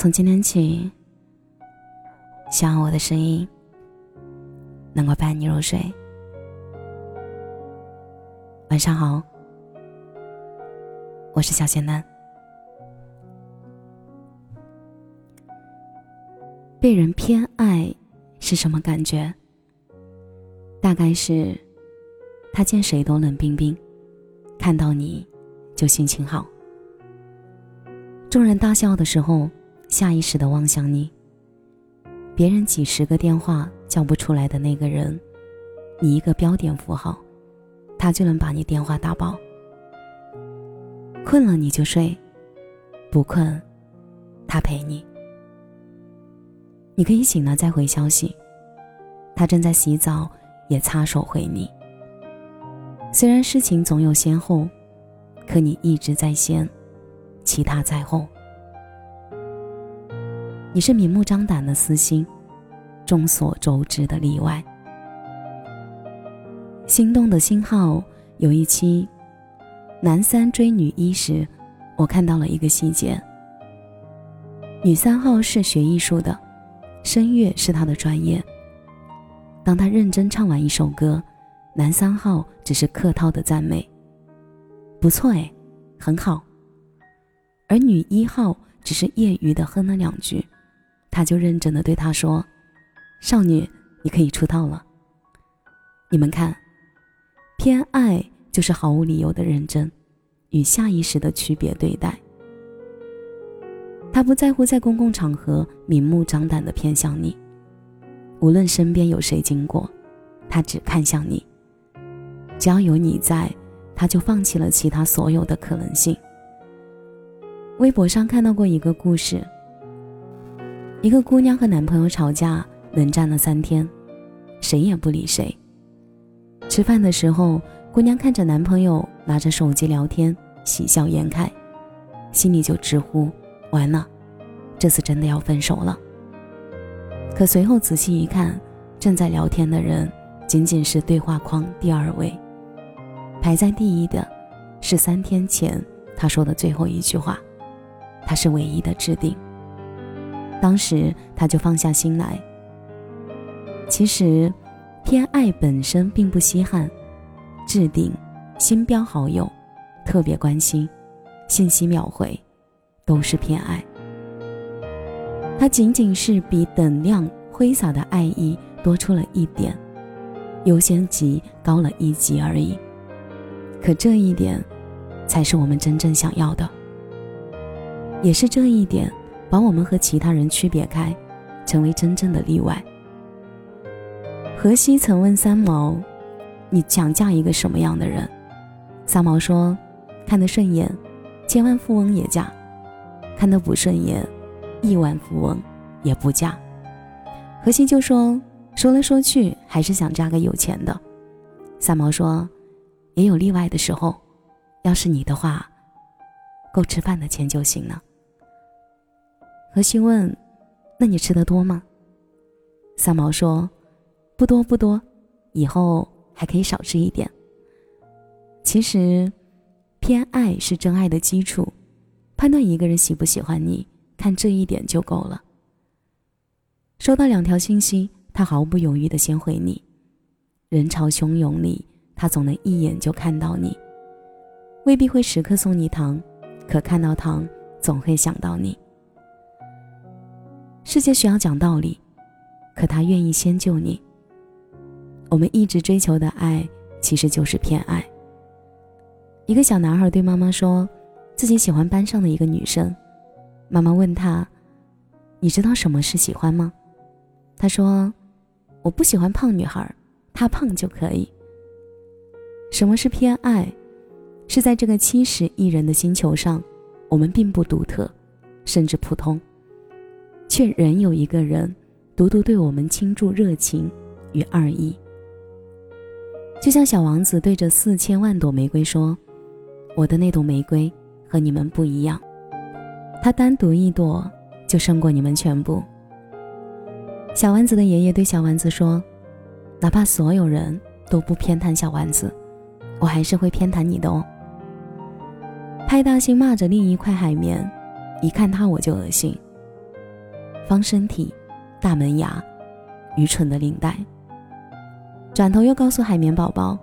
从今天起，希望我的声音能够伴你入睡。晚上好，我是小仙男。被人偏爱是什么感觉？大概是他见谁都冷冰冰，看到你就心情好。众人大笑的时候。下意识的望向你。别人几十个电话叫不出来的那个人，你一个标点符号，他就能把你电话打爆。困了你就睡，不困，他陪你。你可以醒了再回消息，他正在洗澡也擦手回你。虽然事情总有先后，可你一直在先，其他在后。你是明目张胆的私心，众所周知的例外。心动的信号有一期，男三追女一时，我看到了一个细节。女三号是学艺术的，声乐是她的专业。当她认真唱完一首歌，男三号只是客套的赞美：“不错哎，很好。”而女一号只是业余的哼了两句。他就认真的对她说：“少女，你可以出道了。”你们看，偏爱就是毫无理由的认真，与下意识的区别对待。他不在乎在公共场合明目张胆的偏向你，无论身边有谁经过，他只看向你。只要有你在，他就放弃了其他所有的可能性。微博上看到过一个故事。一个姑娘和男朋友吵架，冷战了三天，谁也不理谁。吃饭的时候，姑娘看着男朋友拿着手机聊天，喜笑颜开，心里就直呼：完了，这次真的要分手了。可随后仔细一看，正在聊天的人仅仅是对话框第二位，排在第一的，是三天前他说的最后一句话，他是唯一的置顶。当时他就放下心来。其实，偏爱本身并不稀罕，置顶、新标好友、特别关心、信息秒回，都是偏爱。它仅仅是比等量挥洒的爱意多出了一点，优先级高了一级而已。可这一点，才是我们真正想要的，也是这一点。把我们和其他人区别开，成为真正的例外。荷西曾问三毛：“你想嫁一个什么样的人？”三毛说：“看得顺眼，千万富翁也嫁；看得不顺眼，亿万富翁也不嫁。”荷西就说：“说来说去，还是想嫁个有钱的。”三毛说：“也有例外的时候，要是你的话，够吃饭的钱就行了。”何西问：“那你吃的多吗？”三毛说：“不多不多，以后还可以少吃一点。”其实，偏爱是真爱的基础。判断一个人喜不喜欢你，看这一点就够了。收到两条信息，他毫不犹豫的先回你。人潮汹涌里，他总能一眼就看到你。未必会时刻送你糖，可看到糖，总会想到你。世界需要讲道理，可他愿意先救你。我们一直追求的爱，其实就是偏爱。一个小男孩对妈妈说，自己喜欢班上的一个女生。妈妈问他：“你知道什么是喜欢吗？”他说：“我不喜欢胖女孩，她胖就可以。”什么是偏爱？是在这个七十亿人的星球上，我们并不独特，甚至普通。却仍有一个人，独独对我们倾注热情与爱意。就像小王子对着四千万朵玫瑰说：“我的那朵玫瑰和你们不一样，它单独一朵就胜过你们全部。”小丸子的爷爷对小丸子说：“哪怕所有人都不偏袒小丸子，我还是会偏袒你的哦。”派大星骂着另一块海绵：“一看它我就恶心。”方身体、大门牙、愚蠢的领带。转头又告诉海绵宝宝：“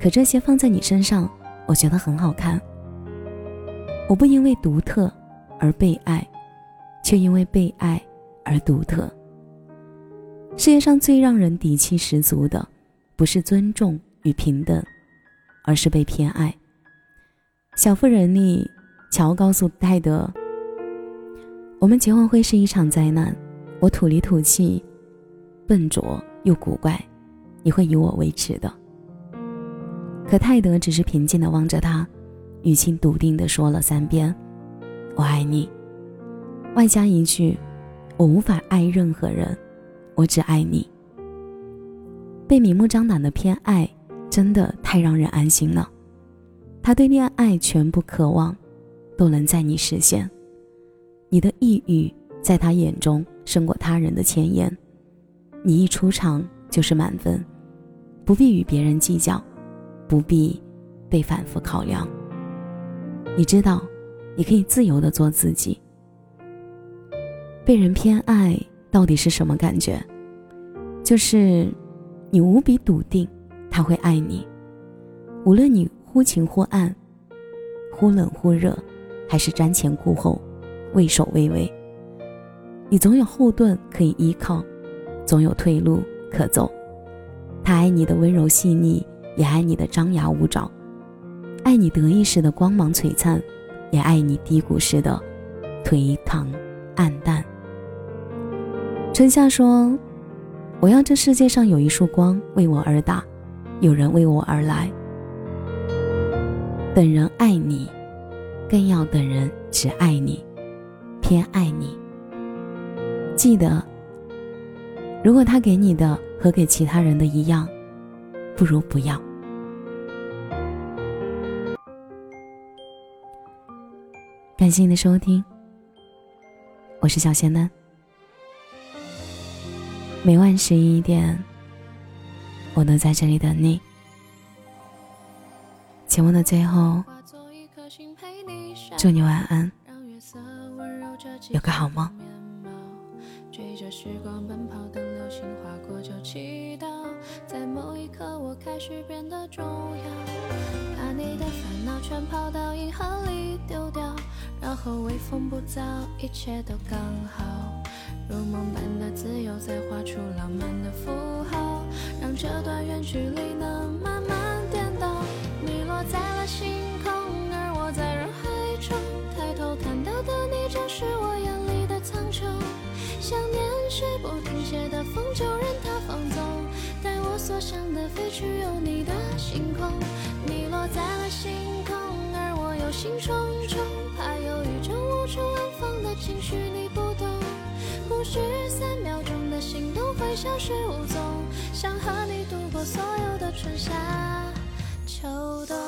可这些放在你身上，我觉得很好看。我不因为独特而被爱，却因为被爱而独特。世界上最让人底气十足的，不是尊重与平等，而是被偏爱。”小妇人里，乔告诉泰德：“我们结婚会是一场灾难，我土里土气，笨拙又古怪，你会以我为耻的。”可泰德只是平静地望着他，语气笃定地说了三遍：“我爱你。”外加一句：“我无法爱任何人，我只爱你。”被明目张胆的偏爱，真的太让人安心了。他对恋爱全部渴望，都能在你实现。你的抑郁在他眼中胜过他人的千言。你一出场就是满分，不必与别人计较，不必被反复考量。你知道，你可以自由的做自己。被人偏爱到底是什么感觉？就是你无比笃定他会爱你，无论你。忽晴忽暗，忽冷忽热，还是瞻前顾后，畏首畏尾。你总有后盾可以依靠，总有退路可走。他爱你的温柔细腻，也爱你的张牙舞爪；爱你得意时的光芒璀璨，也爱你低谷时的颓唐暗淡。春夏说：“我要这世界上有一束光为我而打，有人为我而来。”等人爱你，更要等人只爱你，偏爱你。记得，如果他给你的和给其他人的一样，不如不要。感谢你的收听，我是小仙丹。每晚十一点，我都在这里等你。节目的最后，祝你晚安，有个好梦。追着时光奔跑，等流星划过就祈祷，在某一刻我开始变得重要，把你的烦恼全抛到银河里丢掉，然后微风不燥，一切都刚好，如梦般的自由，再画出浪漫的符号，让这段远距离能慢想的飞去有你的星空。你落在了星空，而我忧心忡忡，怕有一种无处安放的情绪你不懂。不是三秒钟的心动会消失无踪，想和你度过所有的春夏。秋冬。